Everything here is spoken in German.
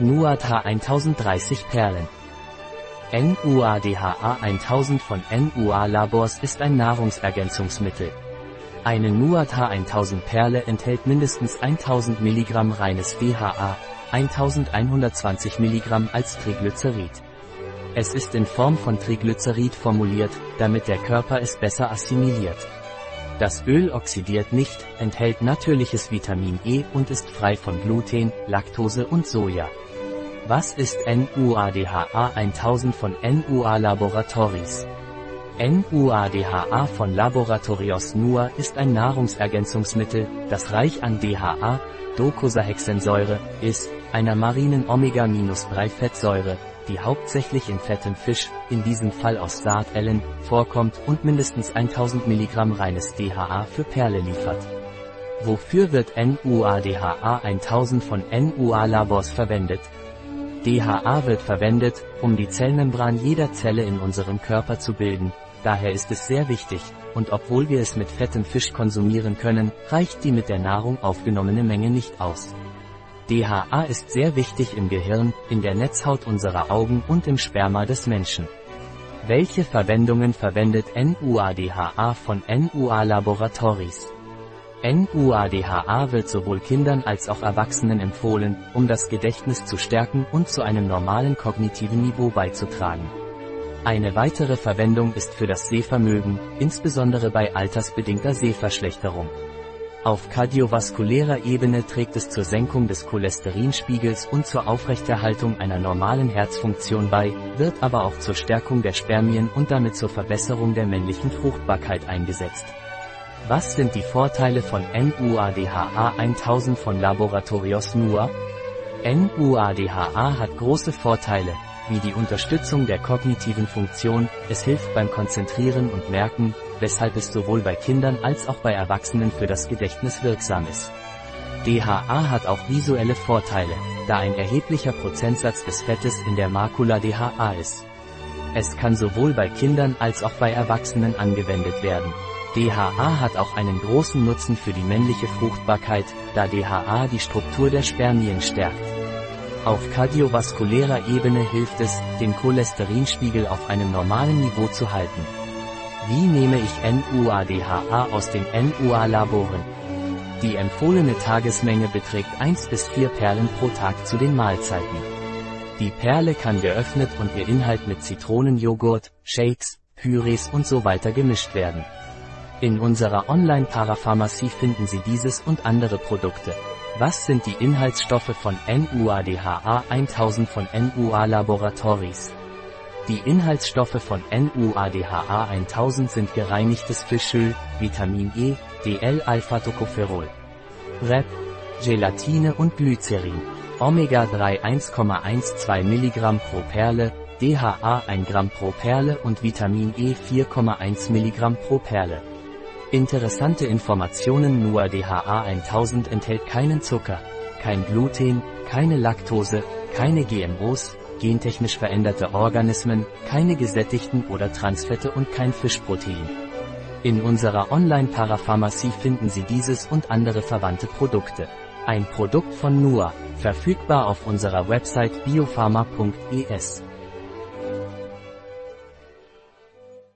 NUADH 1030 Perlen. NUADHA 1000 von NUA Labors ist ein Nahrungsergänzungsmittel. Eine NUADH 1000 Perle enthält mindestens 1000 mg reines DHA, 1120 mg als Triglycerid. Es ist in Form von Triglycerid formuliert, damit der Körper es besser assimiliert. Das Öl oxidiert nicht, enthält natürliches Vitamin E und ist frei von Gluten, Laktose und Soja. Was ist NUADHA 1000 von NUA Laboratories? NUADHA von Laboratorios NUA ist ein Nahrungsergänzungsmittel, das reich an DHA, Docosahexensäure, ist, einer marinen Omega-3-Fettsäure, die hauptsächlich in fettem Fisch, in diesem Fall aus Sardellen, vorkommt und mindestens 1000 mg reines DHA für Perle liefert. Wofür wird NUADHA 1000 von NUA Labors verwendet? DHA wird verwendet, um die Zellmembran jeder Zelle in unserem Körper zu bilden, daher ist es sehr wichtig, und obwohl wir es mit fettem Fisch konsumieren können, reicht die mit der Nahrung aufgenommene Menge nicht aus. DHA ist sehr wichtig im Gehirn, in der Netzhaut unserer Augen und im Sperma des Menschen. Welche Verwendungen verwendet NUADHA von NUA Laboratories? NUADHA wird sowohl Kindern als auch Erwachsenen empfohlen, um das Gedächtnis zu stärken und zu einem normalen kognitiven Niveau beizutragen. Eine weitere Verwendung ist für das Sehvermögen, insbesondere bei altersbedingter Sehverschlechterung. Auf kardiovaskulärer Ebene trägt es zur Senkung des Cholesterinspiegels und zur Aufrechterhaltung einer normalen Herzfunktion bei, wird aber auch zur Stärkung der Spermien und damit zur Verbesserung der männlichen Fruchtbarkeit eingesetzt. Was sind die Vorteile von NUADHA 1000 von Laboratorios NUA? NUADHA hat große Vorteile, wie die Unterstützung der kognitiven Funktion, es hilft beim Konzentrieren und Merken, weshalb es sowohl bei Kindern als auch bei Erwachsenen für das Gedächtnis wirksam ist. DHA hat auch visuelle Vorteile, da ein erheblicher Prozentsatz des Fettes in der Makula DHA ist. Es kann sowohl bei Kindern als auch bei Erwachsenen angewendet werden. DHA hat auch einen großen Nutzen für die männliche Fruchtbarkeit, da DHA die Struktur der Spermien stärkt. Auf kardiovaskulärer Ebene hilft es, den Cholesterinspiegel auf einem normalen Niveau zu halten. Wie nehme ich NUADHA aus den NUA-Laboren? Die empfohlene Tagesmenge beträgt 1 bis 4 Perlen pro Tag zu den Mahlzeiten. Die Perle kann geöffnet und ihr Inhalt mit Zitronenjoghurt, Shakes, Pürees und so weiter gemischt werden. In unserer Online-Parapharmacie finden Sie dieses und andere Produkte. Was sind die Inhaltsstoffe von NUADHA 1000 von NUA Laboratories? Die Inhaltsstoffe von NUADHA 1000 sind gereinigtes Fischöl, Vitamin E, DL-Alpha-Tocopherol, REP, Gelatine und Glycerin. Omega-3 1,12 mg pro Perle, DHA 1 Gramm pro Perle und Vitamin E 4,1 mg pro Perle. Interessante Informationen Nur DHA 1000 enthält keinen Zucker, kein Gluten, keine Laktose, keine GMOs, gentechnisch veränderte Organismen, keine gesättigten oder Transfette und kein Fischprotein. In unserer Online-Parapharmacie finden Sie dieses und andere verwandte Produkte. Ein Produkt von NUA, verfügbar auf unserer Website biopharma.es.